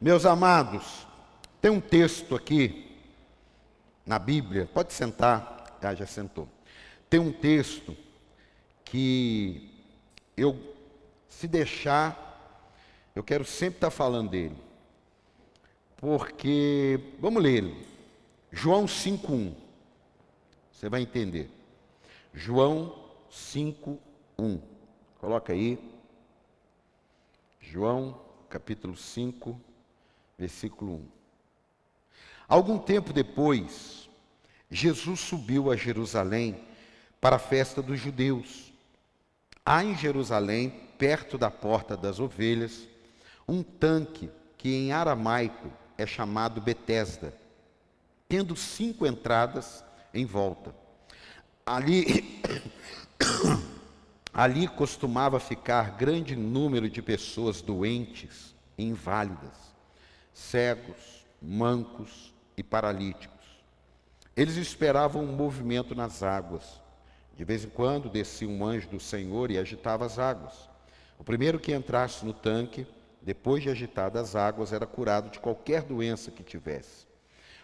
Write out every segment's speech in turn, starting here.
Meus amados, tem um texto aqui na Bíblia, pode sentar, ah, já sentou. Tem um texto que eu, se deixar, eu quero sempre estar falando dele. Porque, vamos ler ele. João 5,1. Você vai entender. João 5:1. Coloca aí. João, capítulo 5, versículo 1. Algum tempo depois, Jesus subiu a Jerusalém para a festa dos judeus. Há em Jerusalém, perto da porta das ovelhas, um tanque que em aramaico é chamado Betesda, tendo cinco entradas em volta. Ali Ali costumava ficar grande número de pessoas doentes inválidas, cegos, mancos e paralíticos. Eles esperavam um movimento nas águas. De vez em quando descia um anjo do Senhor e agitava as águas. O primeiro que entrasse no tanque, depois de agitadas as águas, era curado de qualquer doença que tivesse.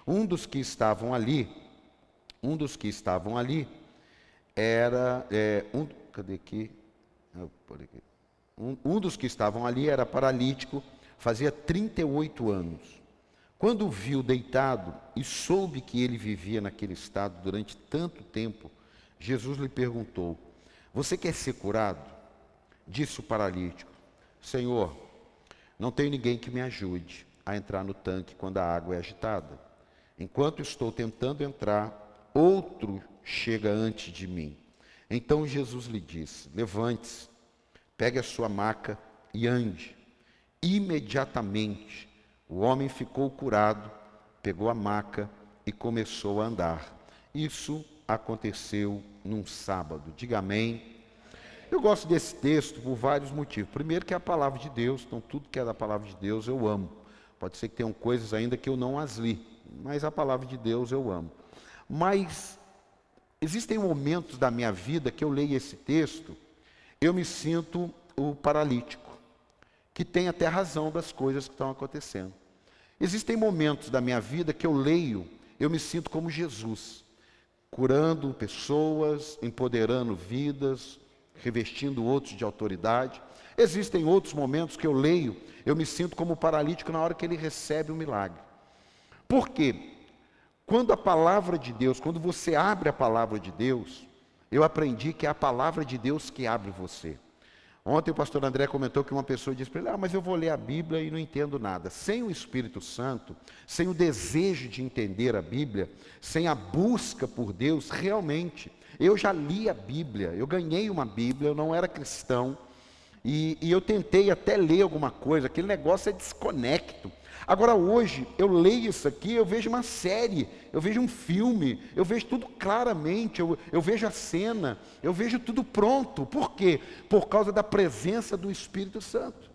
Um dos que estavam ali, um dos que estavam ali, era é, um, cadê aqui? Um, um dos que estavam ali era paralítico, fazia 38 anos. Quando viu deitado e soube que ele vivia naquele estado durante tanto tempo, Jesus lhe perguntou: Você quer ser curado? Disse o paralítico: Senhor, não tem ninguém que me ajude a entrar no tanque quando a água é agitada. Enquanto estou tentando entrar, outro chega antes de mim. Então Jesus lhe disse: Levante-se, pegue a sua maca e ande. Imediatamente o homem ficou curado, pegou a maca e começou a andar. Isso aconteceu num sábado. Diga amém. Eu gosto desse texto por vários motivos. Primeiro, que é a palavra de Deus, então tudo que é da palavra de Deus eu amo. Pode ser que tenham coisas ainda que eu não as li, mas a palavra de Deus eu amo. Mas Existem momentos da minha vida que eu leio esse texto, eu me sinto o paralítico, que tem até razão das coisas que estão acontecendo. Existem momentos da minha vida que eu leio, eu me sinto como Jesus, curando pessoas, empoderando vidas, revestindo outros de autoridade. Existem outros momentos que eu leio, eu me sinto como paralítico na hora que ele recebe o milagre. Por quê? Quando a palavra de Deus, quando você abre a palavra de Deus, eu aprendi que é a palavra de Deus que abre você. Ontem o pastor André comentou que uma pessoa disse para ele: Ah, mas eu vou ler a Bíblia e não entendo nada. Sem o Espírito Santo, sem o desejo de entender a Bíblia, sem a busca por Deus, realmente, eu já li a Bíblia, eu ganhei uma Bíblia, eu não era cristão, e, e eu tentei até ler alguma coisa, aquele negócio é desconecto. Agora, hoje, eu leio isso aqui, eu vejo uma série, eu vejo um filme, eu vejo tudo claramente, eu, eu vejo a cena, eu vejo tudo pronto. Por quê? Por causa da presença do Espírito Santo.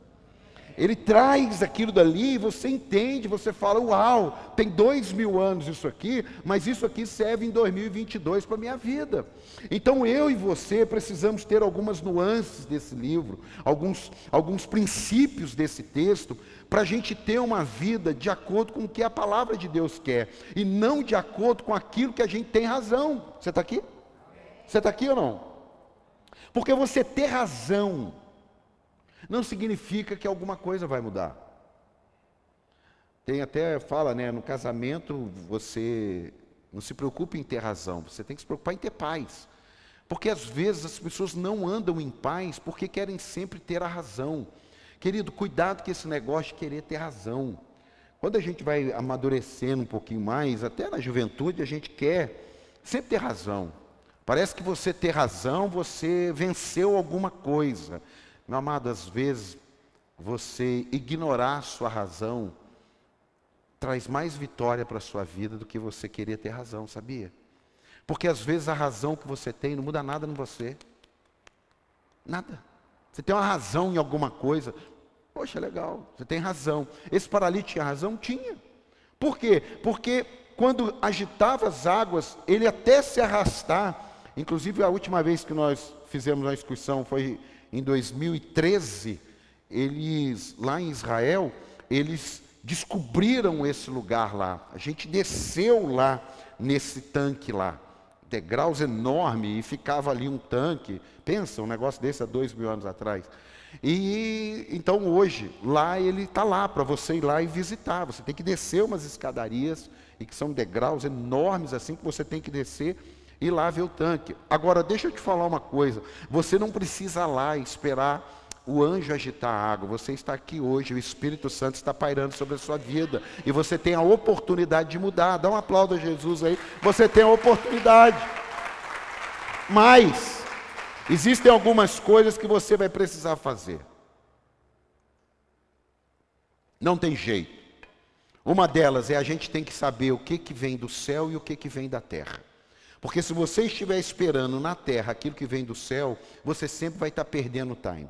Ele traz aquilo dali, você entende, você fala, uau, tem dois mil anos isso aqui, mas isso aqui serve em 2022 para a minha vida. Então eu e você precisamos ter algumas nuances desse livro, alguns, alguns princípios desse texto, para a gente ter uma vida de acordo com o que a palavra de Deus quer, e não de acordo com aquilo que a gente tem razão. Você está aqui? Você está aqui ou não? Porque você ter razão não significa que alguma coisa vai mudar. Tem até, fala, né, no casamento você não se preocupe em ter razão, você tem que se preocupar em ter paz. Porque às vezes as pessoas não andam em paz porque querem sempre ter a razão. Querido, cuidado com esse negócio de querer ter razão. Quando a gente vai amadurecendo um pouquinho mais, até na juventude, a gente quer sempre ter razão. Parece que você ter razão, você venceu alguma coisa. Meu amado, às vezes você ignorar sua razão traz mais vitória para a sua vida do que você querer ter razão, sabia? Porque às vezes a razão que você tem não muda nada em você. Nada. Você tem uma razão em alguma coisa. Poxa, legal, você tem razão. Esse paralítico tinha razão? Tinha. Por quê? Porque quando agitava as águas, ele até se arrastar. Inclusive, a última vez que nós fizemos uma excursão foi em 2013, eles, lá em Israel, eles descobriram esse lugar lá. A gente desceu lá nesse tanque lá, degraus enorme e ficava ali um tanque. Pensa, um negócio desse há dois mil anos atrás. E então hoje, lá ele está lá para você ir lá e visitar. Você tem que descer umas escadarias, e que são degraus enormes assim que você tem que descer e lá ver o tanque. Agora, deixa eu te falar uma coisa: você não precisa lá esperar o anjo agitar a água. Você está aqui hoje, o Espírito Santo está pairando sobre a sua vida. E você tem a oportunidade de mudar. Dá um aplauso a Jesus aí. Você tem a oportunidade. Mas, Existem algumas coisas que você vai precisar fazer. Não tem jeito. Uma delas é a gente tem que saber o que, que vem do céu e o que, que vem da terra. Porque se você estiver esperando na terra aquilo que vem do céu, você sempre vai estar perdendo time.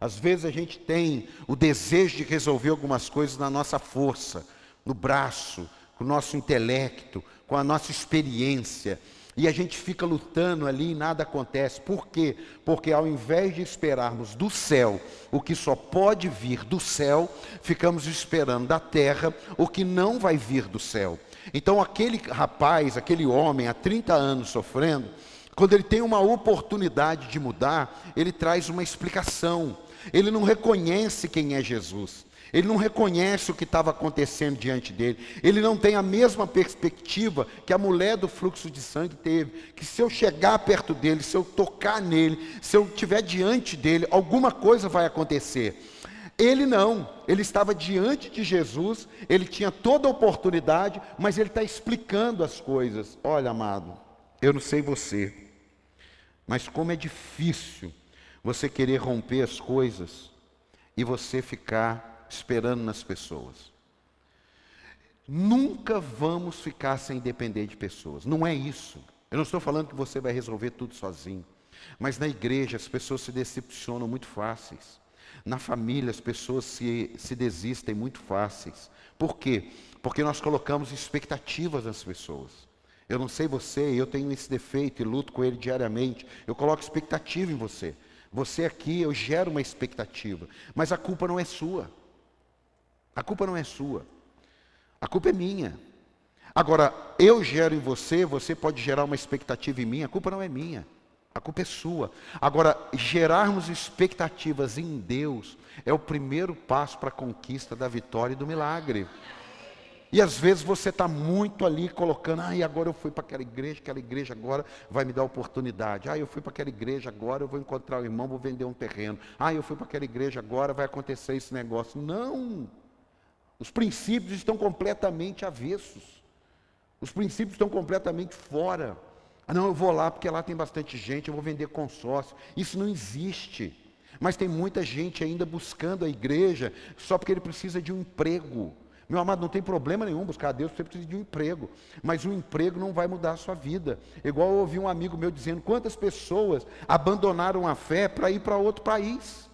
Às vezes a gente tem o desejo de resolver algumas coisas na nossa força, no braço, com o nosso intelecto, com a nossa experiência. E a gente fica lutando ali e nada acontece. Por quê? Porque ao invés de esperarmos do céu o que só pode vir do céu, ficamos esperando da terra o que não vai vir do céu. Então, aquele rapaz, aquele homem, há 30 anos sofrendo, quando ele tem uma oportunidade de mudar, ele traz uma explicação. Ele não reconhece quem é Jesus. Ele não reconhece o que estava acontecendo diante dele. Ele não tem a mesma perspectiva que a mulher do fluxo de sangue teve. Que se eu chegar perto dele, se eu tocar nele, se eu estiver diante dele, alguma coisa vai acontecer. Ele não, ele estava diante de Jesus, ele tinha toda a oportunidade, mas ele está explicando as coisas. Olha, amado, eu não sei você, mas como é difícil você querer romper as coisas e você ficar esperando nas pessoas. Nunca vamos ficar sem depender de pessoas. Não é isso. Eu não estou falando que você vai resolver tudo sozinho. Mas na igreja as pessoas se decepcionam muito fáceis. Na família as pessoas se, se desistem muito fáceis. Por quê? Porque nós colocamos expectativas nas pessoas. Eu não sei você, eu tenho esse defeito e luto com ele diariamente. Eu coloco expectativa em você. Você aqui, eu gero uma expectativa. Mas a culpa não é sua. A culpa não é sua. A culpa é minha. Agora, eu gero em você, você pode gerar uma expectativa em mim, a culpa não é minha. A culpa é sua. Agora, gerarmos expectativas em Deus é o primeiro passo para a conquista da vitória e do milagre. E às vezes você está muito ali colocando, ah, e agora eu fui para aquela igreja, aquela igreja agora vai me dar oportunidade. Ah, eu fui para aquela igreja agora, eu vou encontrar o irmão, vou vender um terreno. Ah, eu fui para aquela igreja agora, vai acontecer esse negócio. Não! Os princípios estão completamente avessos. Os princípios estão completamente fora. Ah, não, eu vou lá porque lá tem bastante gente, eu vou vender consórcio. Isso não existe. Mas tem muita gente ainda buscando a igreja só porque ele precisa de um emprego. Meu amado, não tem problema nenhum buscar a Deus, você precisa de um emprego. Mas o emprego não vai mudar a sua vida. Igual eu ouvi um amigo meu dizendo: quantas pessoas abandonaram a fé para ir para outro país?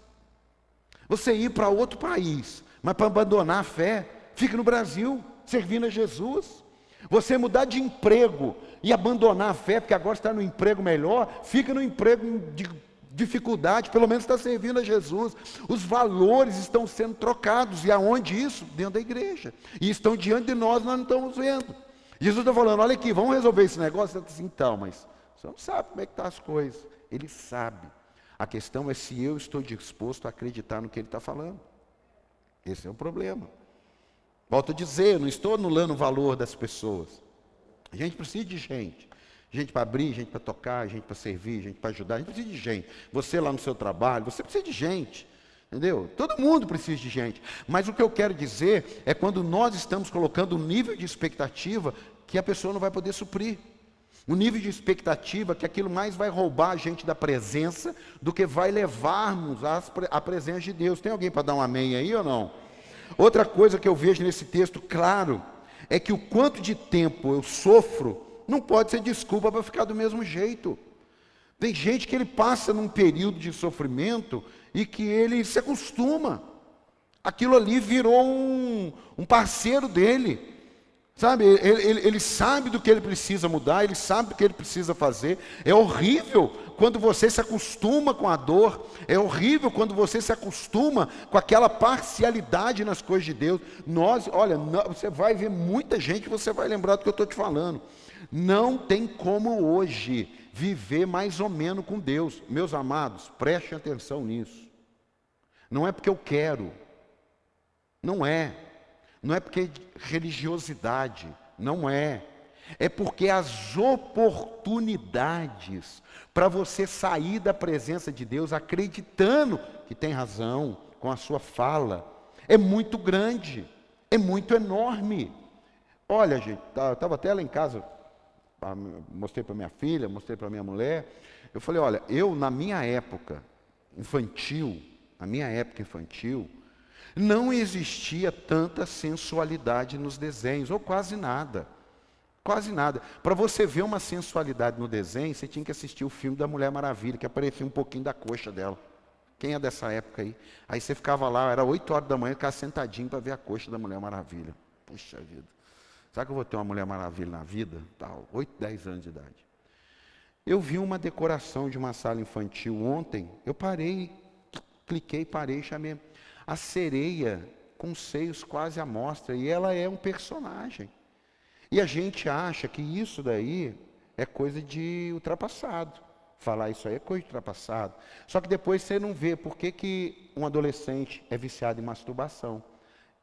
Você ir para outro país mas para abandonar a fé, fique no Brasil, servindo a Jesus. Você mudar de emprego e abandonar a fé, porque agora está no emprego melhor, fica no emprego de dificuldade, pelo menos está servindo a Jesus. Os valores estão sendo trocados, e aonde isso? Dentro da igreja. E estão diante de nós, nós não estamos vendo. Jesus está falando: olha aqui, vamos resolver esse negócio. Está assim, então, mas você não sabe como é que estão tá as coisas. Ele sabe. A questão é se eu estou disposto a acreditar no que ele está falando. Esse é o problema. Volto a dizer, não estou anulando o valor das pessoas. A gente precisa de gente. Gente para abrir, gente para tocar, gente para servir, gente para ajudar. A gente precisa de gente. Você lá no seu trabalho, você precisa de gente. Entendeu? Todo mundo precisa de gente. Mas o que eu quero dizer é quando nós estamos colocando um nível de expectativa que a pessoa não vai poder suprir. Um nível de expectativa que aquilo mais vai roubar a gente da presença do que vai levarmos à presença de Deus. Tem alguém para dar um amém aí ou não? Outra coisa que eu vejo nesse texto, claro, é que o quanto de tempo eu sofro não pode ser desculpa para ficar do mesmo jeito. Tem gente que ele passa num período de sofrimento e que ele se acostuma. Aquilo ali virou um, um parceiro dele. Sabe, ele, ele, ele, sabe do que ele precisa mudar, ele sabe do que ele precisa fazer. É horrível quando você se acostuma com a dor, é horrível quando você se acostuma com aquela parcialidade nas coisas de Deus. Nós, olha, não, você vai ver muita gente, você vai lembrar do que eu estou te falando. Não tem como hoje viver mais ou menos com Deus. Meus amados, prestem atenção nisso. Não é porque eu quero, não é. Não é porque religiosidade, não é. É porque as oportunidades para você sair da presença de Deus acreditando que tem razão com a sua fala é muito grande, é muito enorme. Olha, gente, estava tá, até lá em casa, mostrei para minha filha, mostrei para minha mulher. Eu falei, olha, eu na minha época infantil, na minha época infantil, não existia tanta sensualidade nos desenhos, ou quase nada. Quase nada. Para você ver uma sensualidade no desenho, você tinha que assistir o filme da Mulher Maravilha, que aparecia um pouquinho da coxa dela. Quem é dessa época aí? Aí você ficava lá, era 8 horas da manhã, ficava sentadinho para ver a coxa da Mulher Maravilha. Puxa vida. Sabe que eu vou ter uma Mulher Maravilha na vida? Tal, 8, 10 anos de idade. Eu vi uma decoração de uma sala infantil ontem, eu parei, cliquei, parei, chamei a sereia com seios quase à mostra, e ela é um personagem. E a gente acha que isso daí é coisa de ultrapassado. Falar isso aí é coisa de ultrapassado. Só que depois você não vê por que, que um adolescente é viciado em masturbação.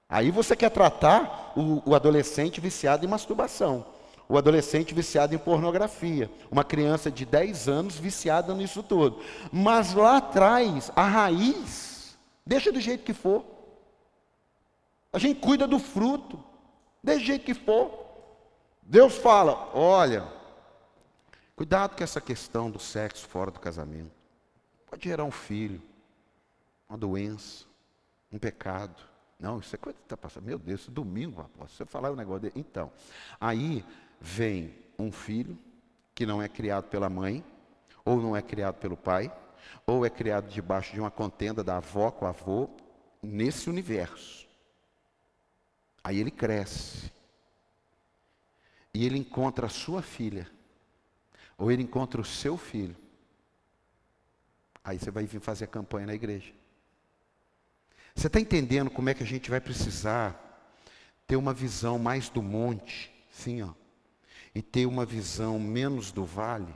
Aí você quer tratar o, o adolescente viciado em masturbação o adolescente viciado em pornografia, uma criança de 10 anos viciada nisso tudo. Mas lá atrás, a raiz Deixa do jeito que for. A gente cuida do fruto. Deixa do jeito que for. Deus fala: olha, cuidado com essa questão do sexo fora do casamento. Pode gerar um filho, uma doença, um pecado. Não, isso é coisa que está passando. Meu Deus, domingo, apóstolo, você falar um negócio dele. Então, aí vem um filho que não é criado pela mãe, ou não é criado pelo pai, ou é criado debaixo de uma contenda da avó com o avô, nesse universo. Aí ele cresce. E ele encontra a sua filha. Ou ele encontra o seu filho. Aí você vai vir fazer a campanha na igreja. Você está entendendo como é que a gente vai precisar ter uma visão mais do monte, sim, ó, e ter uma visão menos do vale?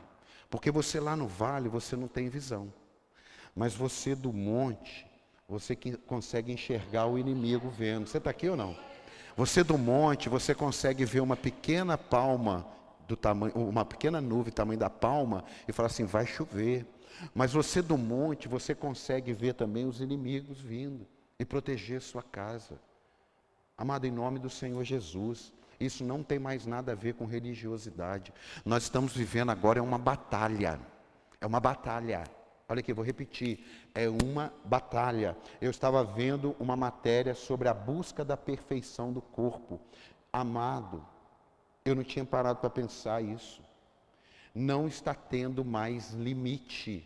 Porque você lá no vale, você não tem visão. Mas você do monte, você que consegue enxergar o inimigo vendo. Você está aqui ou não? Você do monte, você consegue ver uma pequena palma do tamanho, uma pequena nuvem tamanho da palma e falar assim, vai chover. Mas você do monte, você consegue ver também os inimigos vindo e proteger sua casa. Amado, em nome do Senhor Jesus, isso não tem mais nada a ver com religiosidade. Nós estamos vivendo agora é uma batalha. É uma batalha. Olha aqui, vou repetir. É uma batalha. Eu estava vendo uma matéria sobre a busca da perfeição do corpo. Amado, eu não tinha parado para pensar isso. Não está tendo mais limite.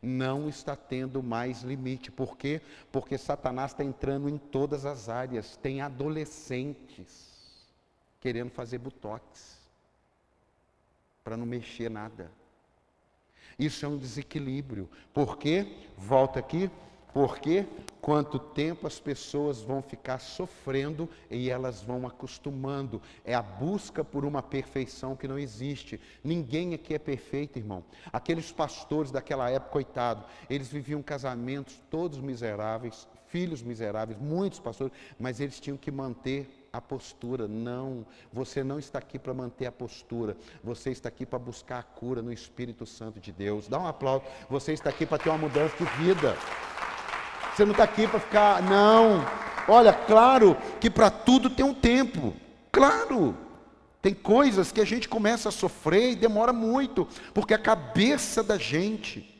Não está tendo mais limite. Por quê? Porque Satanás está entrando em todas as áreas. Tem adolescentes querendo fazer botox para não mexer nada. Isso é um desequilíbrio. Por quê? Volta aqui. Porque quanto tempo as pessoas vão ficar sofrendo e elas vão acostumando. É a busca por uma perfeição que não existe. Ninguém aqui é perfeito, irmão. Aqueles pastores daquela época, coitado, eles viviam casamentos todos miseráveis, filhos miseráveis, muitos pastores, mas eles tinham que manter a postura. Não, você não está aqui para manter a postura. Você está aqui para buscar a cura no Espírito Santo de Deus. Dá um aplauso. Você está aqui para ter uma mudança de vida. Você não está aqui para ficar, não. Olha, claro que para tudo tem um tempo. Claro. Tem coisas que a gente começa a sofrer e demora muito, porque a cabeça da gente.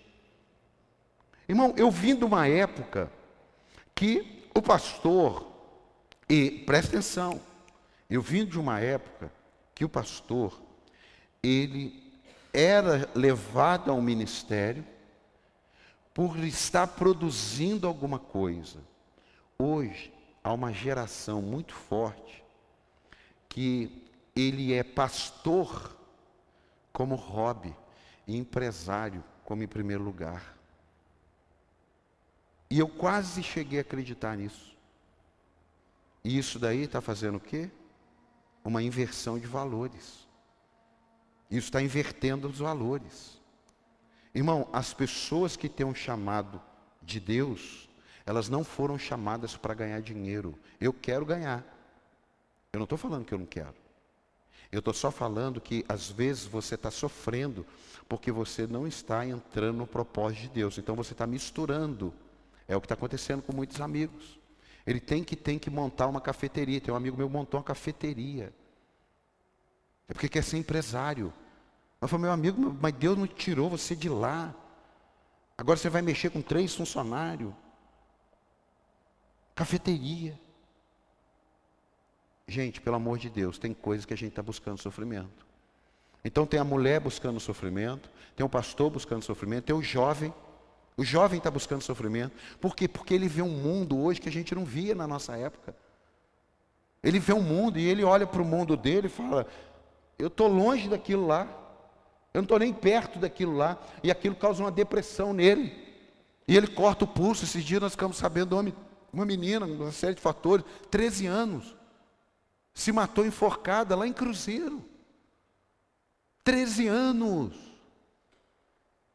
Irmão, eu vim de uma época que o pastor, e preste atenção, eu vim de uma época que o pastor, ele era levado ao ministério por estar produzindo alguma coisa. Hoje, há uma geração muito forte que ele é pastor como hobby e empresário como em primeiro lugar. E eu quase cheguei a acreditar nisso. E isso daí está fazendo o quê? Uma inversão de valores. Isso está invertendo os valores. Irmão, as pessoas que têm um chamado de Deus, elas não foram chamadas para ganhar dinheiro. Eu quero ganhar. Eu não estou falando que eu não quero. Eu estou só falando que às vezes você está sofrendo porque você não está entrando no propósito de Deus. Então você está misturando. É o que está acontecendo com muitos amigos. Ele tem que tem que montar uma cafeteria. Tem um amigo meu que montou uma cafeteria. É porque quer ser empresário. Eu falei, meu amigo, mas Deus não tirou você de lá. Agora você vai mexer com três funcionários. Cafeteria. Gente, pelo amor de Deus, tem coisas que a gente está buscando sofrimento. Então tem a mulher buscando sofrimento, tem o pastor buscando sofrimento, tem o jovem. O jovem está buscando sofrimento. Por quê? Porque ele vê um mundo hoje que a gente não via na nossa época. Ele vê um mundo e ele olha para o mundo dele e fala: Eu estou longe daquilo lá. Eu não estou nem perto daquilo lá. E aquilo causa uma depressão nele. E ele corta o pulso. Esses dias nós ficamos sabendo de uma menina, uma série de fatores, 13 anos se matou enforcada lá em Cruzeiro. 13 anos.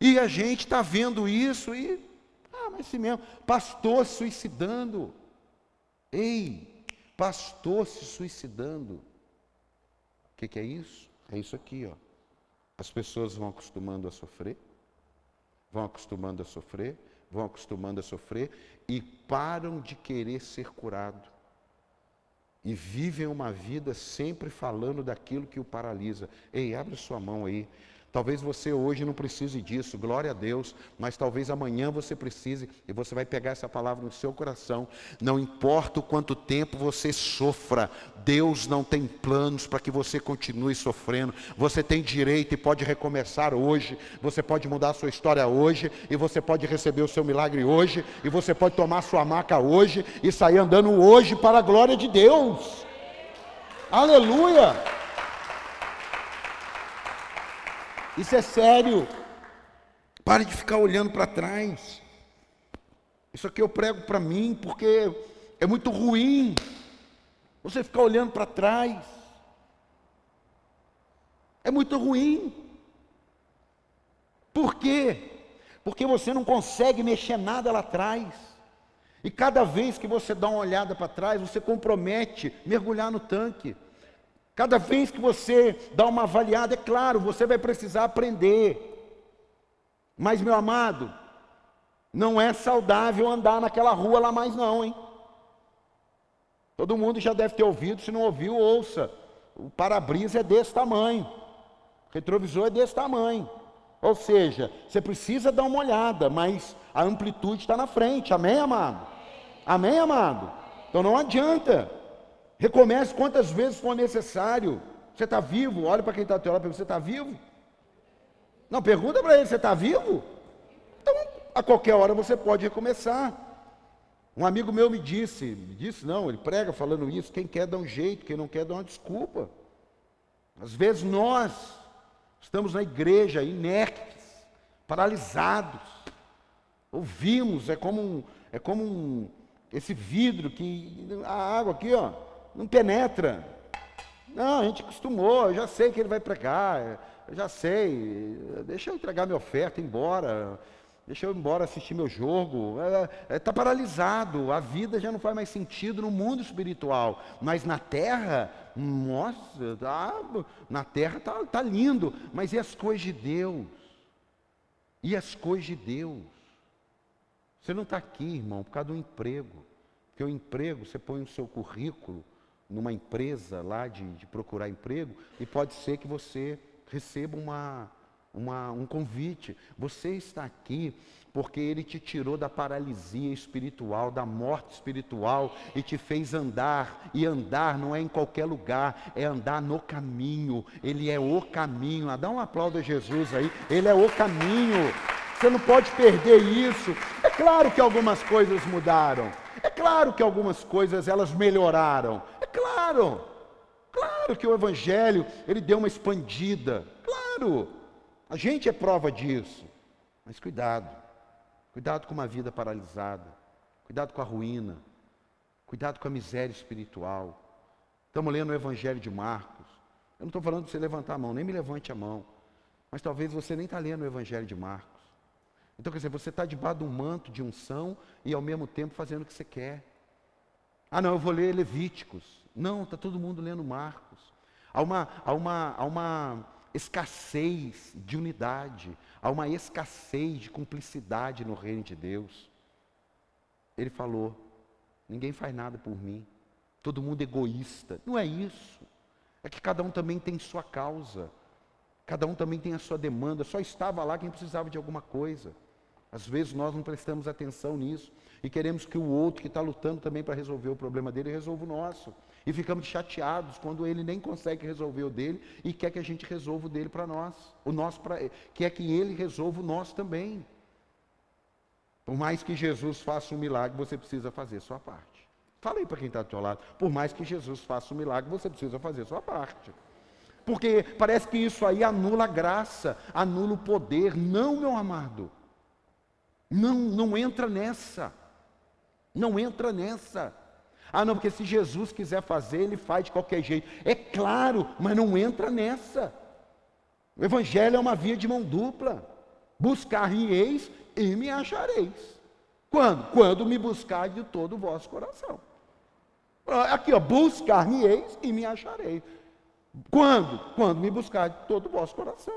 E a gente está vendo isso e. Ah, mas se mesmo. Pastor suicidando. Ei, pastor se suicidando. O que, que é isso? É isso aqui, ó. As pessoas vão acostumando a sofrer, vão acostumando a sofrer, vão acostumando a sofrer e param de querer ser curado e vivem uma vida sempre falando daquilo que o paralisa. Ei, abre sua mão aí. Talvez você hoje não precise disso, glória a Deus, mas talvez amanhã você precise e você vai pegar essa palavra no seu coração. Não importa o quanto tempo você sofra, Deus não tem planos para que você continue sofrendo. Você tem direito e pode recomeçar hoje, você pode mudar a sua história hoje, e você pode receber o seu milagre hoje, e você pode tomar sua maca hoje e sair andando hoje para a glória de Deus. Aleluia! Isso é sério. Pare de ficar olhando para trás. Isso aqui eu prego para mim porque é muito ruim você ficar olhando para trás. É muito ruim. Por quê? Porque você não consegue mexer nada lá atrás. E cada vez que você dá uma olhada para trás, você compromete mergulhar no tanque. Cada vez que você dá uma avaliada, é claro, você vai precisar aprender. Mas, meu amado, não é saudável andar naquela rua lá mais não, hein? Todo mundo já deve ter ouvido, se não ouviu, ouça. O para-brisa é desse tamanho. O retrovisor é desse tamanho. Ou seja, você precisa dar uma olhada, mas a amplitude está na frente. Amém, amado? Amém, amado? Então não adianta. Recomece quantas vezes for necessário. Você está vivo? Olha para quem está ao teu lado, você está vivo? Não, pergunta para ele, você está vivo? Então, a qualquer hora você pode recomeçar. Um amigo meu me disse, me disse não, ele prega falando isso, quem quer dá um jeito, quem não quer dá uma desculpa. Às vezes nós estamos na igreja inertes, paralisados. Ouvimos, é como um, é como um, esse vidro que a água aqui, ó, não penetra. Não, a gente acostumou, eu já sei que ele vai pregar, eu já sei, deixa eu entregar minha oferta, embora, deixa eu embora assistir meu jogo. Está é, é, tá paralisado, a vida já não faz mais sentido no mundo espiritual, mas na terra, nossa, tá, na terra está tá lindo, mas e as coisas de Deus? E as coisas de Deus? Você não está aqui, irmão, por causa do emprego. Porque o emprego, você põe no seu currículo, numa empresa lá de, de procurar emprego e pode ser que você receba uma, uma, um convite. Você está aqui porque Ele te tirou da paralisia espiritual, da morte espiritual e te fez andar. E andar não é em qualquer lugar, é andar no caminho. Ele é o caminho. Ah, dá um aplauso a Jesus aí. Ele é o caminho. Você não pode perder isso. É claro que algumas coisas mudaram. É claro que algumas coisas elas melhoraram. Claro. Claro. Claro que o Evangelho, ele deu uma expandida. Claro, a gente é prova disso. Mas cuidado, cuidado com uma vida paralisada, cuidado com a ruína, cuidado com a miséria espiritual. Estamos lendo o Evangelho de Marcos. Eu não estou falando de você levantar a mão, nem me levante a mão. Mas talvez você nem está lendo o Evangelho de Marcos. Então, quer dizer, você está debaixo de um manto de unção e ao mesmo tempo fazendo o que você quer. Ah, não, eu vou ler Levíticos. Não, está todo mundo lendo Marcos. Há uma, há, uma, há uma escassez de unidade, há uma escassez de cumplicidade no reino de Deus. Ele falou: ninguém faz nada por mim, todo mundo egoísta. Não é isso. É que cada um também tem sua causa, cada um também tem a sua demanda. Só estava lá quem precisava de alguma coisa. Às vezes nós não prestamos atenção nisso e queremos que o outro que está lutando também para resolver o problema dele resolva o nosso. E ficamos chateados quando ele nem consegue resolver o dele e quer que a gente resolva o dele para nós. O nosso para quer que ele resolva o nosso também. Por mais que Jesus faça um milagre, você precisa fazer sua parte. Fala aí para quem está do seu lado. Por mais que Jesus faça um milagre, você precisa fazer sua parte. Porque parece que isso aí anula a graça, anula o poder. Não, meu amado. Não, não entra nessa. Não entra nessa. Ah, não, porque se Jesus quiser fazer, ele faz de qualquer jeito. É claro, mas não entra nessa. O Evangelho é uma via de mão dupla. Buscar-me-eis e me achareis. Quando? Quando me buscar de todo o vosso coração. Aqui, ó, buscar-me-eis e me achareis. Quando? Quando me buscar de todo o vosso coração.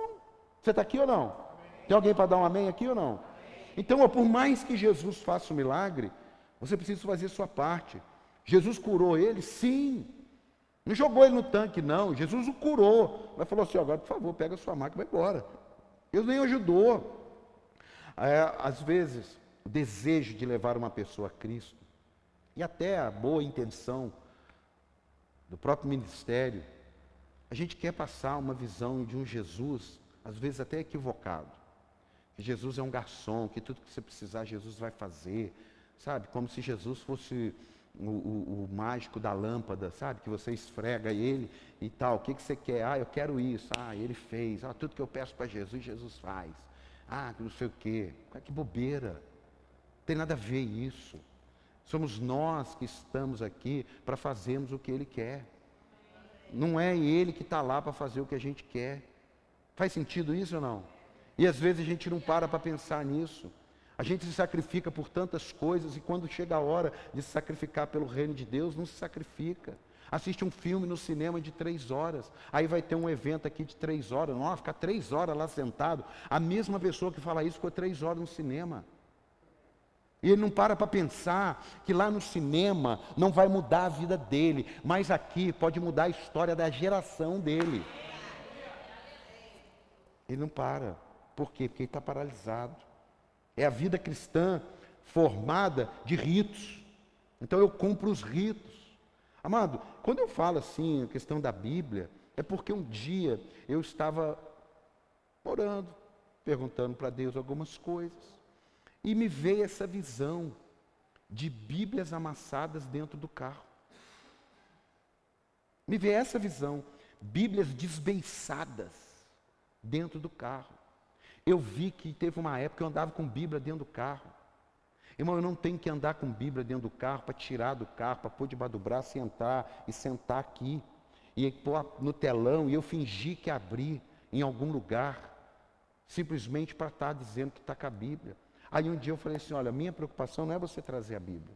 Você está aqui ou não? Tem alguém para dar um amém aqui ou não? Então, ó, por mais que Jesus faça o um milagre, você precisa fazer sua parte. Jesus curou ele? Sim. Não jogou ele no tanque, não. Jesus o curou. Mas falou assim: agora, por favor, pega a sua máquina e vai embora. Ele nem ajudou. É, às vezes, o desejo de levar uma pessoa a Cristo, e até a boa intenção do próprio ministério, a gente quer passar uma visão de um Jesus, às vezes até equivocado. Jesus é um garçom, que tudo que você precisar, Jesus vai fazer. Sabe? Como se Jesus fosse o, o, o, mágico da lâmpada, sabe? Que você esfrega ele e tal. O que, que você quer? Ah, eu quero isso. Ah, ele fez. Ah, tudo que eu peço para Jesus, Jesus faz. Ah, não sei o quê. Que bobeira. Não tem nada a ver isso. Somos nós que estamos aqui para fazermos o que Ele quer. Não é Ele que está lá para fazer o que a gente quer. Faz sentido isso ou não? E às vezes a gente não para para pensar nisso. A gente se sacrifica por tantas coisas e quando chega a hora de se sacrificar pelo reino de Deus, não se sacrifica. Assiste um filme no cinema de três horas, aí vai ter um evento aqui de três horas, não, ficar três horas lá sentado. A mesma pessoa que fala isso ficou três horas no cinema. E ele não para para pensar que lá no cinema não vai mudar a vida dele, mas aqui pode mudar a história da geração dele. Ele não para. Por quê? Porque ele está paralisado. É a vida cristã formada de ritos. Então eu cumpro os ritos. Amado, quando eu falo assim, a questão da Bíblia, é porque um dia eu estava orando, perguntando para Deus algumas coisas, e me veio essa visão de Bíblias amassadas dentro do carro. Me veio essa visão, Bíblias desbeiçadas dentro do carro. Eu vi que teve uma época que eu andava com Bíblia dentro do carro. Irmão, eu não tenho que andar com Bíblia dentro do carro para tirar do carro, para pôr debaixo do braço e entrar e sentar aqui. E pôr no telão e eu fingir que abri em algum lugar, simplesmente para estar dizendo que está com a Bíblia. Aí um dia eu falei assim: olha, minha preocupação não é você trazer a Bíblia.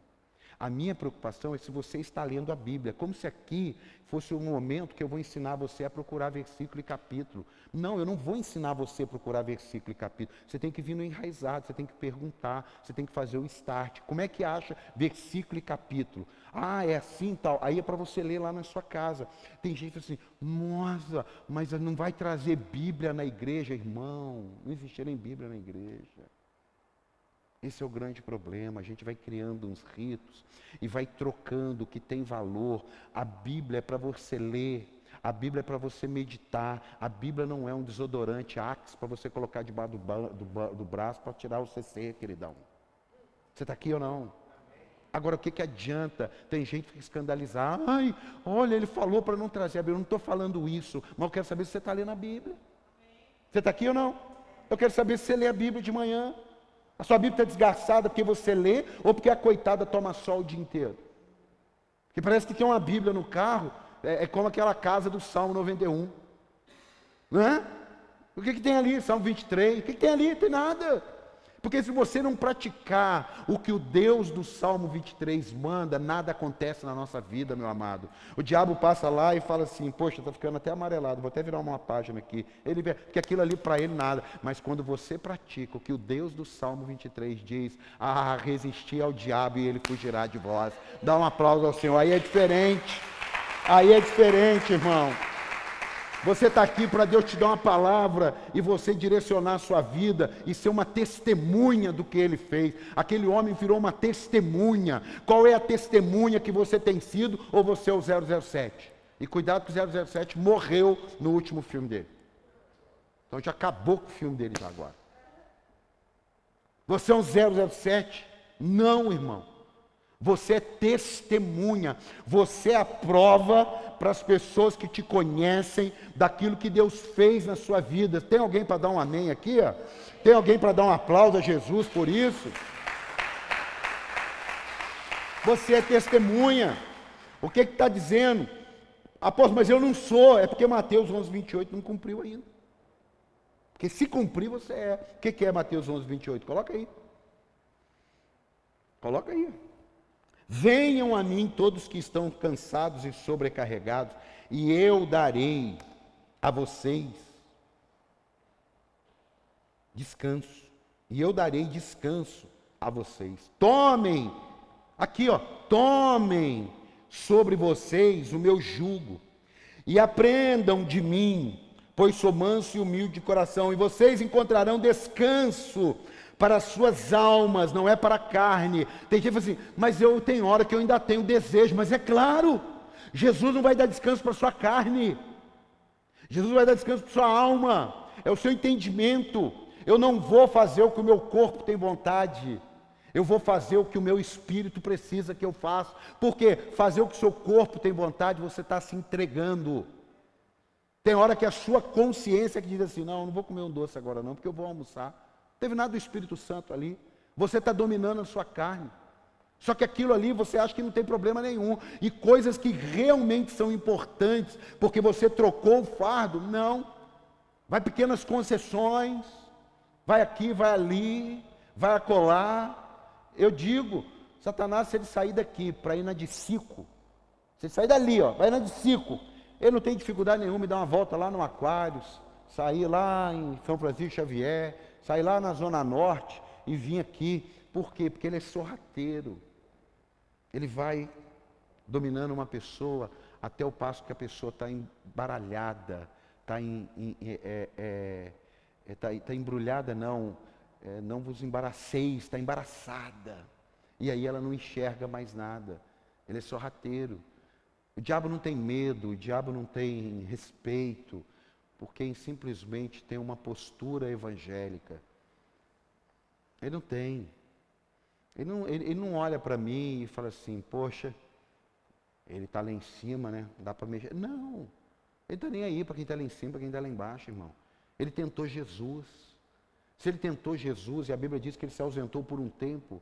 A minha preocupação é se você está lendo a Bíblia, como se aqui fosse um momento que eu vou ensinar você a procurar versículo e capítulo. Não, eu não vou ensinar você a procurar versículo e capítulo. Você tem que vir no enraizado, você tem que perguntar, você tem que fazer o start. Como é que acha versículo e capítulo? Ah, é assim tal. Aí é para você ler lá na sua casa. Tem gente assim, nossa, mas não vai trazer Bíblia na igreja, irmão. Não existe nem Bíblia na igreja. Esse é o grande problema. A gente vai criando uns ritos e vai trocando o que tem valor. A Bíblia é para você ler, a Bíblia é para você meditar. A Bíblia não é um desodorante Axe para você colocar debaixo do, do, do braço para tirar o CC, queridão. Você está aqui ou não? Agora, o que, que adianta? Tem gente que fica escandalizada. Ai, olha, ele falou para não trazer a Bíblia. Eu não estou falando isso, mas eu quero saber se você está lendo a Bíblia. Você está aqui ou não? Eu quero saber se você lê a Bíblia de manhã. A sua Bíblia está desgastada porque você lê ou porque a coitada toma sol o dia inteiro? Porque parece que tem uma Bíblia no carro, é, é como aquela casa do Salmo 91. Não é? O que, que tem ali? Salmo 23. O que, que tem ali? Tem nada. Porque se você não praticar o que o Deus do Salmo 23 manda, nada acontece na nossa vida, meu amado. O diabo passa lá e fala assim: Poxa, está ficando até amarelado, vou até virar uma página aqui. Ele vê, porque aquilo ali para ele nada. Mas quando você pratica o que o Deus do Salmo 23 diz, ah, resistir ao diabo e ele fugirá de vós. Dá um aplauso ao Senhor. Aí é diferente. Aí é diferente, irmão. Você está aqui para Deus te dar uma palavra e você direcionar a sua vida e ser uma testemunha do que ele fez. Aquele homem virou uma testemunha. Qual é a testemunha que você tem sido ou você é o 007? E cuidado que o 007 morreu no último filme dele. Então já acabou com o filme dele agora. Você é um 007? Não, irmão. Você é testemunha, você é a prova para as pessoas que te conhecem daquilo que Deus fez na sua vida. Tem alguém para dar um amém aqui? Ó? Tem alguém para dar um aplauso a Jesus por isso? Você é testemunha. O que está dizendo? Apóstolo, mas eu não sou. É porque Mateus 11, 28 não cumpriu ainda. Porque se cumprir, você é. O que, que é Mateus 11, 28? Coloca aí. Coloca aí. Venham a mim todos que estão cansados e sobrecarregados, e eu darei a vocês descanso. E eu darei descanso a vocês. Tomem, aqui ó, tomem sobre vocês o meu jugo e aprendam de mim, pois sou manso e humilde de coração, e vocês encontrarão descanso para as suas almas, não é para a carne. Tem gente que fala assim, mas eu tenho hora que eu ainda tenho desejo, mas é claro, Jesus não vai dar descanso para a sua carne, Jesus vai dar descanso para a sua alma, é o seu entendimento. Eu não vou fazer o que o meu corpo tem vontade, eu vou fazer o que o meu espírito precisa que eu faça, porque fazer o que o seu corpo tem vontade, você está se entregando. Tem hora que a sua consciência que diz assim: não, não vou comer um doce agora, não, porque eu vou almoçar teve nada do Espírito Santo ali. Você está dominando a sua carne. Só que aquilo ali você acha que não tem problema nenhum. E coisas que realmente são importantes, porque você trocou o fardo, não. Vai pequenas concessões, vai aqui, vai ali, vai acolá. Eu digo, Satanás, se ele sair daqui para ir na de Cico, se ele sair dali, ó, vai na de Cico, ele não tem dificuldade nenhuma em dar uma volta lá no Aquários, sair lá em São Francisco Xavier, sair lá na Zona Norte e vir aqui. Por quê? Porque ele é sorrateiro. Ele vai dominando uma pessoa até o passo que a pessoa está embaralhada, está em, em, é, é, é, tá, tá embrulhada, não, é, não vos embaraceis, está embaraçada. E aí ela não enxerga mais nada. Ele é sorrateiro. O diabo não tem medo, o diabo não tem respeito, por quem simplesmente tem uma postura evangélica. Ele não tem. Ele não, ele, ele não olha para mim e fala assim, poxa, ele está lá em cima, né? Dá para mexer. Não. Ele está nem aí para quem está lá em cima, para quem está lá embaixo, irmão. Ele tentou Jesus. Se ele tentou Jesus, e a Bíblia diz que ele se ausentou por um tempo,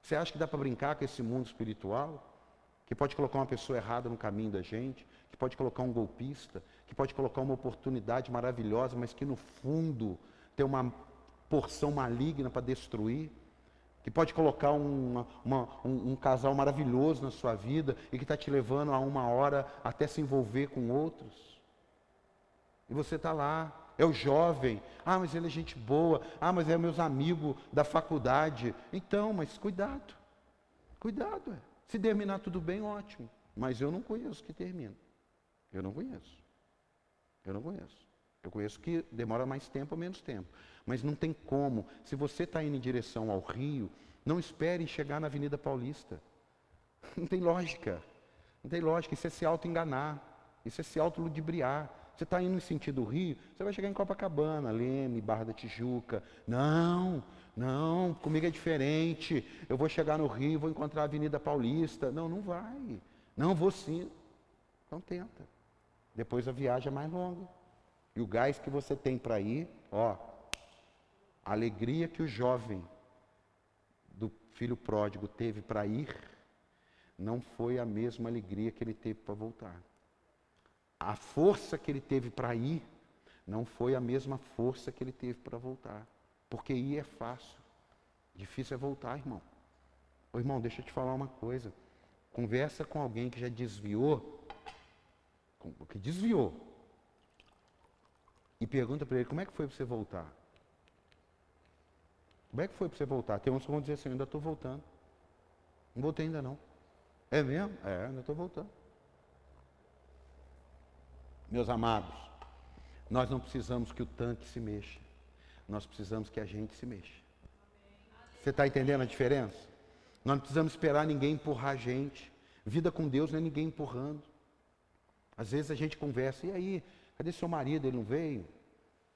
você acha que dá para brincar com esse mundo espiritual? Que pode colocar uma pessoa errada no caminho da gente? Que pode colocar um golpista? que pode colocar uma oportunidade maravilhosa, mas que no fundo tem uma porção maligna para destruir, que pode colocar uma, uma, um, um, casal maravilhoso na sua vida e que está te levando a uma hora até se envolver com outros. E você está lá, é o jovem, ah, mas ele é gente boa, ah, mas é meus amigos da faculdade. Então, mas cuidado, cuidado. É. Se terminar tudo bem, ótimo. Mas eu não conheço que termina. Eu não conheço. Eu não conheço. Eu conheço que demora mais tempo ou menos tempo. Mas não tem como. Se você está indo em direção ao Rio, não espere chegar na Avenida Paulista. Não tem lógica. Não tem lógica. Isso é se auto-enganar. Isso é se auto-ludibriar. Você está indo em sentido Rio, você vai chegar em Copacabana, Leme, Barra da Tijuca. Não, não, comigo é diferente. Eu vou chegar no Rio, vou encontrar a Avenida Paulista. Não, não vai. Não, vou sim. Então tenta. Depois a viagem é mais longa. E o gás que você tem para ir, ó, a alegria que o jovem do filho pródigo teve para ir, não foi a mesma alegria que ele teve para voltar. A força que ele teve para ir, não foi a mesma força que ele teve para voltar. Porque ir é fácil. Difícil é voltar, irmão. Ô irmão, deixa eu te falar uma coisa. Conversa com alguém que já desviou, que desviou, e pergunta para ele como é que foi para você voltar. Como é que foi para você voltar? Tem uns que vão dizer assim, ainda estou voltando. Não voltei ainda não. É mesmo? É, ainda estou voltando. Meus amados, nós não precisamos que o tanque se mexa. Nós precisamos que a gente se mexa. Você está entendendo a diferença? Nós não precisamos esperar ninguém empurrar a gente. Vida com Deus não é ninguém empurrando. Às vezes a gente conversa, e aí, cadê seu marido? Ele não veio?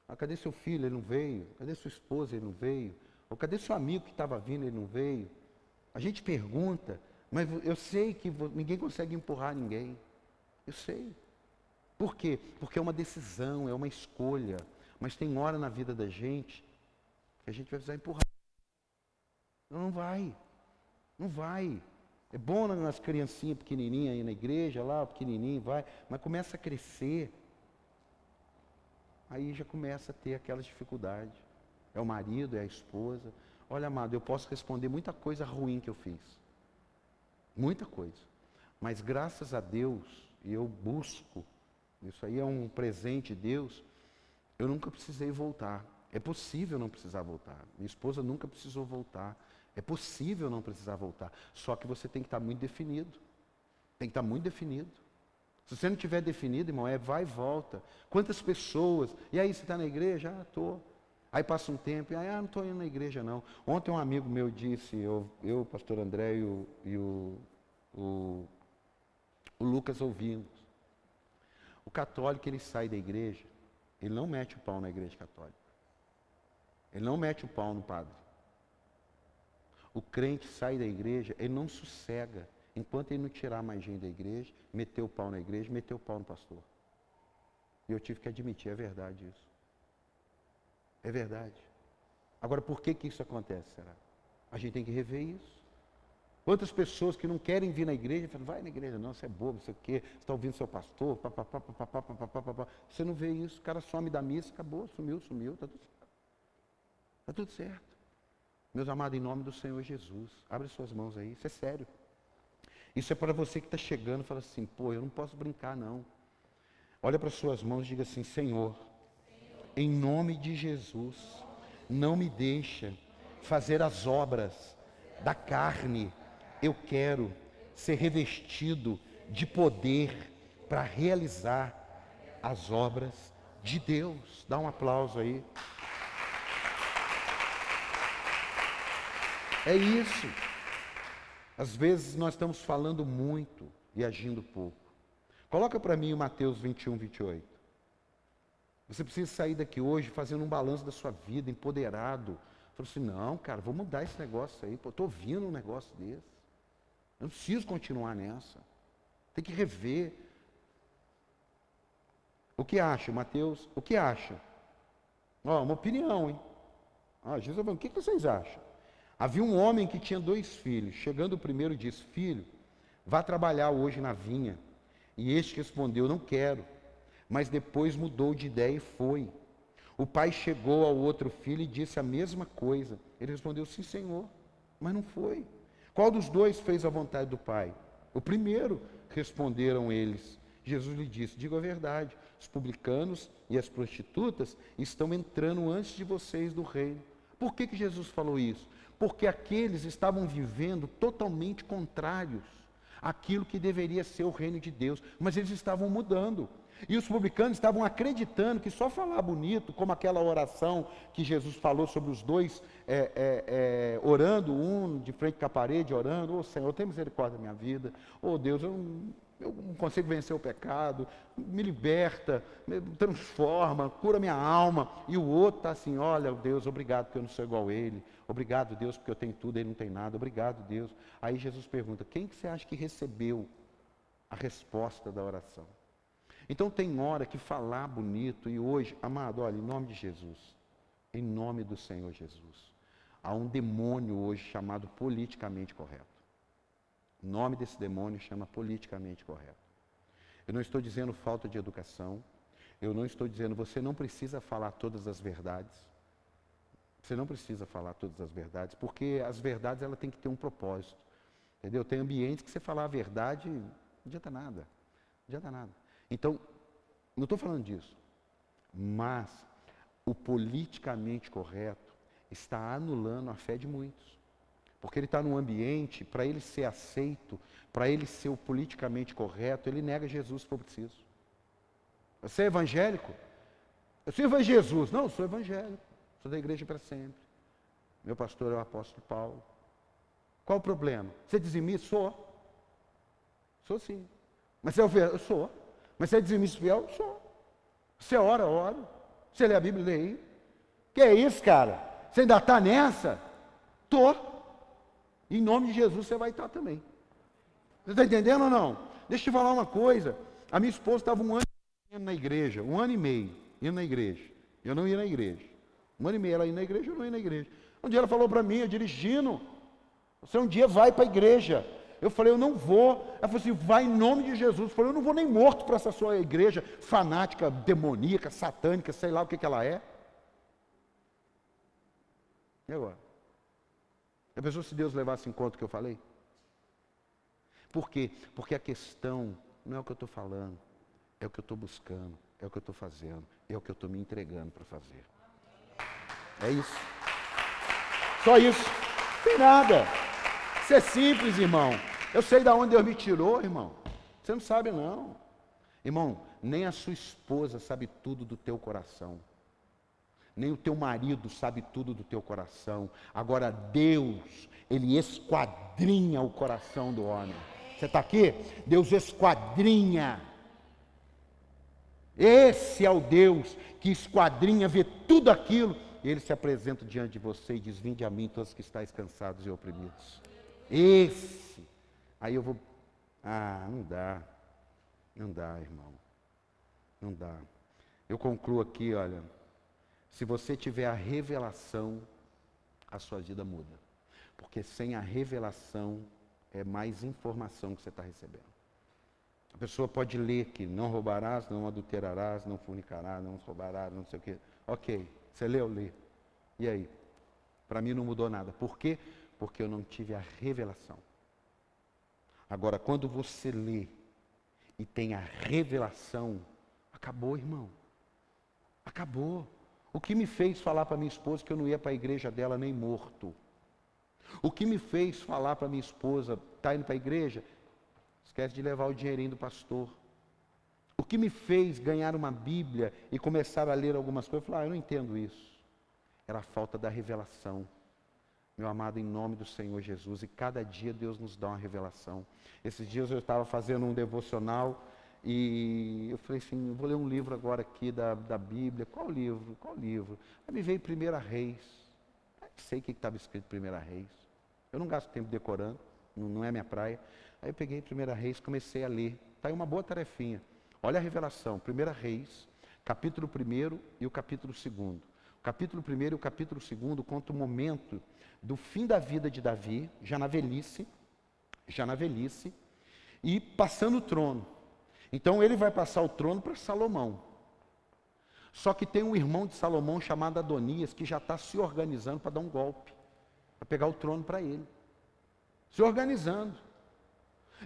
Ah, cadê seu filho? Ele não veio? Cadê sua esposa? Ele não veio? Ou cadê seu amigo que estava vindo? Ele não veio? A gente pergunta, mas eu sei que ninguém consegue empurrar ninguém. Eu sei. Por quê? Porque é uma decisão, é uma escolha. Mas tem hora na vida da gente que a gente vai precisar empurrar. Não, não vai. Não vai. É bom nas criancinhas pequenininhas aí na igreja, lá, pequenininho, vai, mas começa a crescer. Aí já começa a ter aquelas dificuldades. É o marido, é a esposa. Olha, amado, eu posso responder muita coisa ruim que eu fiz. Muita coisa. Mas graças a Deus, e eu busco, isso aí é um presente de Deus, eu nunca precisei voltar. É possível não precisar voltar. Minha esposa nunca precisou voltar. É possível não precisar voltar. Só que você tem que estar muito definido. Tem que estar muito definido. Se você não tiver definido, irmão, é vai e volta. Quantas pessoas. E aí, você está na igreja? Ah, estou. Aí passa um tempo, e aí, ah, não estou indo na igreja, não. Ontem um amigo meu disse, eu, eu pastor André e o, e o, o, o Lucas ouvimos. O católico, ele sai da igreja, ele não mete o pau na igreja católica. Ele não mete o pau no padre. O crente sai da igreja, ele não sossega enquanto ele não tirar mais gente da igreja, meter o pau na igreja, meter o pau no pastor. E eu tive que admitir, é verdade isso. É verdade. Agora, por que, que isso acontece, será? A gente tem que rever isso. Quantas pessoas que não querem vir na igreja falam, vai na igreja, não, você é bobo, você o quê? Você está ouvindo seu pastor, papapá, papapá, papapá, papapá. Você não vê isso, o cara some da missa, acabou, sumiu, sumiu, está tudo certo. Está tudo certo. Meus amados, em nome do Senhor Jesus, abre suas mãos aí, isso é sério. Isso é para você que está chegando e fala assim, pô, eu não posso brincar não. Olha para suas mãos e diga assim, Senhor, em nome de Jesus, não me deixa fazer as obras da carne eu quero ser revestido de poder para realizar as obras de Deus. Dá um aplauso aí. É isso. Às vezes nós estamos falando muito e agindo pouco. Coloca para mim o Mateus 21, 28. Você precisa sair daqui hoje fazendo um balanço da sua vida, empoderado. Falou assim, não, cara, vou mudar esse negócio aí. Estou ouvindo um negócio desse. Eu não preciso continuar nessa. Tem que rever. O que acha, Mateus? O que acha? Ó, uma opinião, hein? Ah, Jesus o que, que vocês acham? Havia um homem que tinha dois filhos. Chegando o primeiro, disse: Filho, vá trabalhar hoje na vinha. E este respondeu: Não quero. Mas depois mudou de ideia e foi. O pai chegou ao outro filho e disse a mesma coisa. Ele respondeu: Sim, senhor. Mas não foi. Qual dos dois fez a vontade do Pai? O primeiro, responderam eles. Jesus lhe disse: Diga a verdade, os publicanos e as prostitutas estão entrando antes de vocês no reino. Por que, que Jesus falou isso? Porque aqueles estavam vivendo totalmente contrários àquilo que deveria ser o reino de Deus, mas eles estavam mudando. E os publicanos estavam acreditando que só falar bonito, como aquela oração que Jesus falou sobre os dois é, é, é, orando, um de frente com a parede, orando, ô oh, Senhor, tem misericórdia da minha vida, ô oh, Deus, eu não, eu não consigo vencer o pecado, me liberta, me transforma, cura minha alma. E o outro está assim: olha, Deus, obrigado porque eu não sou igual a ele. Obrigado, Deus, porque eu tenho tudo, ele não tem nada. Obrigado, Deus. Aí Jesus pergunta: quem que você acha que recebeu a resposta da oração? Então tem hora que falar bonito, e hoje, amado, olha, em nome de Jesus, em nome do Senhor Jesus, há um demônio hoje chamado politicamente correto. O nome desse demônio chama politicamente correto. Eu não estou dizendo falta de educação, eu não estou dizendo você não precisa falar todas as verdades. Você não precisa falar todas as verdades, porque as verdades ela tem que ter um propósito. Entendeu? Tem ambientes que você falar a verdade não adianta nada. Não adianta nada. Então, não estou falando disso. Mas o politicamente correto está anulando a fé de muitos. Porque ele está num ambiente, para ele ser aceito, para ele ser o politicamente correto, ele nega Jesus se for preciso. Você é evangélico? Eu sou evangélico. Jesus. Não, eu sou evangélico. Sou da igreja para sempre. Meu pastor é o apóstolo Paulo. Qual o problema? Você dizimista? Sou. Sou sim. Mas você é o fiel? Eu sou. Mas você é dizimista fiel? Sou. Você ora? Oro. Você lê a Bíblia? Leio. Que é isso, cara? Você ainda está nessa? Estou. Em nome de Jesus você vai estar também. Você está entendendo ou não? Deixa eu te falar uma coisa. A minha esposa estava um ano indo na igreja, um ano e meio indo na igreja. Eu não ia na igreja. Um ano e meio ela ia na igreja, eu não ia na igreja. Um dia ela falou para mim, eu dirigindo, você um dia vai para a igreja. Eu falei, eu não vou. Ela falou assim, vai em nome de Jesus. Eu falei, eu não vou nem morto para essa sua igreja fanática, demoníaca, satânica, sei lá o que, que ela é. E agora? Já pensou se Deus levasse em conta o que eu falei? Por quê? Porque a questão não é o que eu estou falando, é o que eu estou buscando, é o que eu estou fazendo, é o que eu estou me entregando para fazer. É isso. Só isso. Não tem nada. Isso é simples, irmão. Eu sei de onde Deus me tirou, irmão. Você não sabe, não. Irmão, nem a sua esposa sabe tudo do teu coração nem o teu marido sabe tudo do teu coração. Agora Deus, Ele esquadrinha o coração do homem. Você está aqui? Deus esquadrinha. Esse é o Deus que esquadrinha, vê tudo aquilo. Ele se apresenta diante de você e diz: Vinde a mim, todos que estáis cansados e oprimidos. Esse. Aí eu vou. Ah, não dá. Não dá, irmão. Não dá. Eu concluo aqui, olha. Se você tiver a revelação, a sua vida muda. Porque sem a revelação é mais informação que você está recebendo. A pessoa pode ler que não roubarás, não adulterarás, não fornicarás, não roubarás, não sei o quê. Ok, você leu? Lê. E aí? Para mim não mudou nada. Por quê? Porque eu não tive a revelação. Agora, quando você lê e tem a revelação, acabou, irmão. Acabou. O que me fez falar para minha esposa que eu não ia para a igreja dela nem morto? O que me fez falar para minha esposa, está indo para a igreja? Esquece de levar o dinheirinho do pastor. O que me fez ganhar uma Bíblia e começar a ler algumas coisas? Eu falei, ah, eu não entendo isso. Era a falta da revelação. Meu amado, em nome do Senhor Jesus, e cada dia Deus nos dá uma revelação. Esses dias eu estava fazendo um devocional e eu falei assim, vou ler um livro agora aqui da, da Bíblia. Qual livro? Qual livro? Aí me veio Primeira Reis. Aí sei o que estava escrito Primeira Reis. Eu não gasto tempo decorando, não, não é minha praia. Aí eu peguei Primeira Reis, comecei a ler. Está aí uma boa tarefinha. Olha a revelação, Primeira Reis, capítulo 1 e o capítulo 2. O capítulo 1 e o capítulo 2 conta o momento do fim da vida de Davi, já na velhice, já na velhice, e passando o trono. Então ele vai passar o trono para Salomão. Só que tem um irmão de Salomão chamado Adonias que já está se organizando para dar um golpe, para pegar o trono para ele. Se organizando.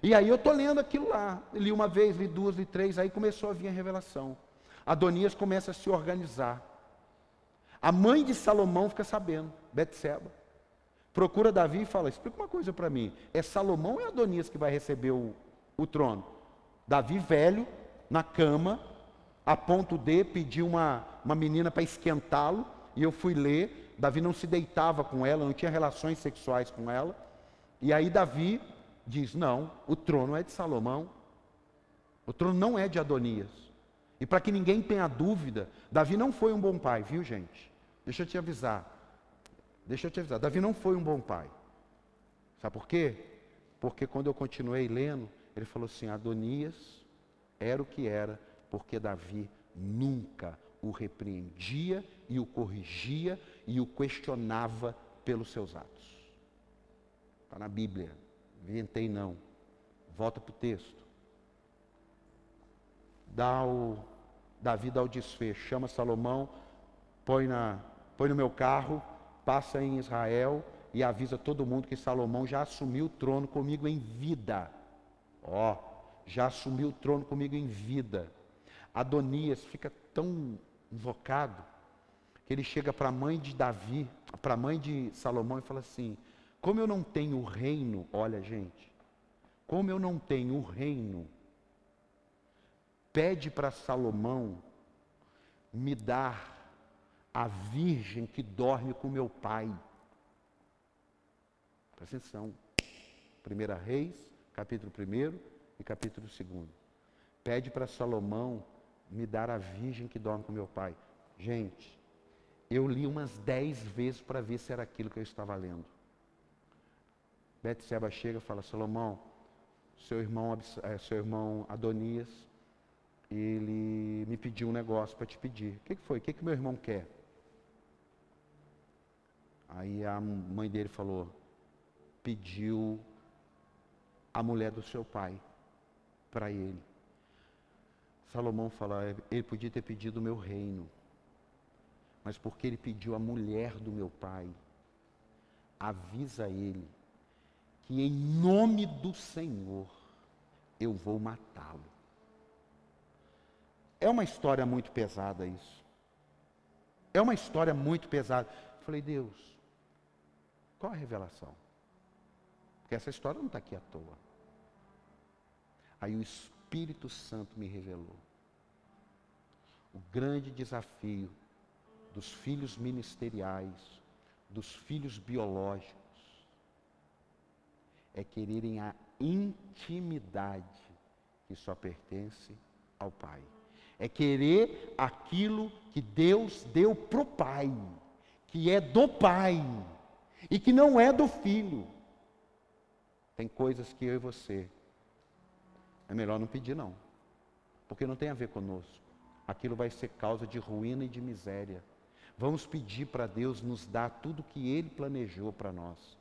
E aí eu estou lendo aquilo lá. Li uma vez, li duas, li três, aí começou a vir a revelação. Adonias começa a se organizar. A mãe de Salomão fica sabendo, Betseba. Procura Davi e fala: explica uma coisa para mim. É Salomão ou é Adonias que vai receber o, o trono? Davi velho, na cama, a ponto de pedir uma, uma menina para esquentá-lo, e eu fui ler. Davi não se deitava com ela, não tinha relações sexuais com ela. E aí Davi diz: Não, o trono é de Salomão. O trono não é de Adonias. E para que ninguém tenha dúvida, Davi não foi um bom pai, viu gente? Deixa eu te avisar. Deixa eu te avisar. Davi não foi um bom pai. Sabe por quê? Porque quando eu continuei lendo, ele falou assim: Adonias era o que era, porque Davi nunca o repreendia e o corrigia e o questionava pelos seus atos. Está na Bíblia. Inventei não. Volta para o texto. Dá o, Davi dá o desfecho. Chama Salomão, põe, na, põe no meu carro, passa em Israel e avisa todo mundo que Salomão já assumiu o trono comigo em vida. Ó, já assumiu o trono comigo em vida. Adonias fica tão invocado, que ele chega para a mãe de Davi, para a mãe de Salomão e fala assim: Como eu não tenho o reino, olha gente, como eu não tenho o reino, pede para Salomão me dar a virgem que dorme com meu pai. Presta atenção. 1 Reis, capítulo 1 e capítulo 2. Pede para Salomão me dar a virgem que dorme com meu pai. Gente, eu li umas dez vezes para ver se era aquilo que eu estava lendo. Betseba chega e fala, Salomão, seu irmão, é, seu irmão Adonias, ele me pediu um negócio para te pedir. O que, foi? O que meu irmão quer? Aí a mãe dele falou, pediu a mulher do seu pai para ele. Salomão fala, é, ele podia ter pedido o meu reino, mas porque ele pediu a mulher do meu pai, avisa ele que em nome do Senhor eu vou matá-lo. É uma história muito pesada isso. É uma história muito pesada. Falei, Deus, qual a revelação? Essa história não está aqui à toa. Aí o Espírito Santo me revelou. O grande desafio dos filhos ministeriais, dos filhos biológicos, é quererem a intimidade que só pertence ao Pai. É querer aquilo que Deus deu para o Pai, que é do Pai e que não é do Filho. Tem coisas que eu e você é melhor não pedir, não. Porque não tem a ver conosco. Aquilo vai ser causa de ruína e de miséria. Vamos pedir para Deus nos dar tudo que Ele planejou para nós.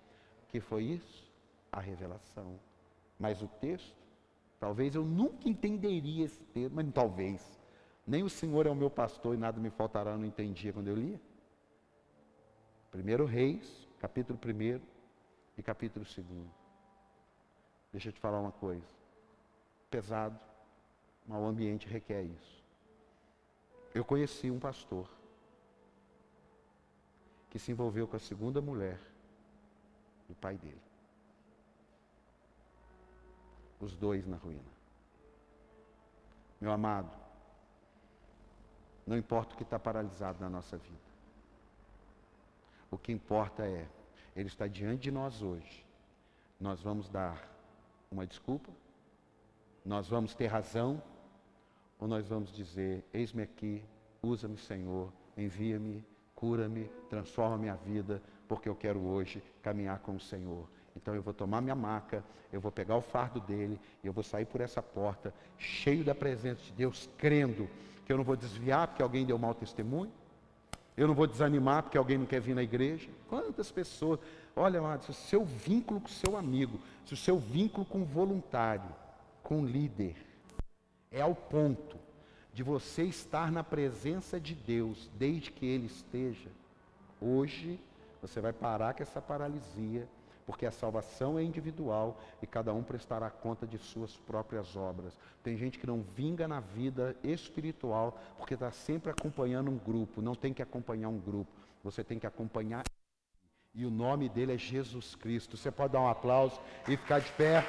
Que foi isso? A revelação. Mas o texto, talvez eu nunca entenderia esse texto, mas talvez. Nem o Senhor é o meu pastor e nada me faltará, eu não entendia quando eu lia. Primeiro Reis, capítulo 1 e capítulo 2. Deixa eu te falar uma coisa pesado, mas o ambiente requer isso. Eu conheci um pastor que se envolveu com a segunda mulher do pai dele. Os dois na ruína. Meu amado, não importa o que está paralisado na nossa vida. O que importa é, Ele está diante de nós hoje. Nós vamos dar uma desculpa, nós vamos ter razão ou nós vamos dizer: Eis-me aqui, usa-me, Senhor, envia-me, cura-me, transforma minha vida, porque eu quero hoje caminhar com o Senhor. Então eu vou tomar minha maca, eu vou pegar o fardo dele, eu vou sair por essa porta, cheio da presença de Deus, crendo que eu não vou desviar porque alguém deu mau testemunho, eu não vou desanimar porque alguém não quer vir na igreja. Quantas pessoas, olha, se o seu vínculo com o seu amigo, se o seu vínculo com o voluntário, com o líder, é ao ponto de você estar na presença de Deus desde que Ele esteja. Hoje, você vai parar com essa paralisia, porque a salvação é individual e cada um prestará conta de suas próprias obras. Tem gente que não vinga na vida espiritual porque está sempre acompanhando um grupo. Não tem que acompanhar um grupo, você tem que acompanhar. E o nome dele é Jesus Cristo. Você pode dar um aplauso e ficar de pé.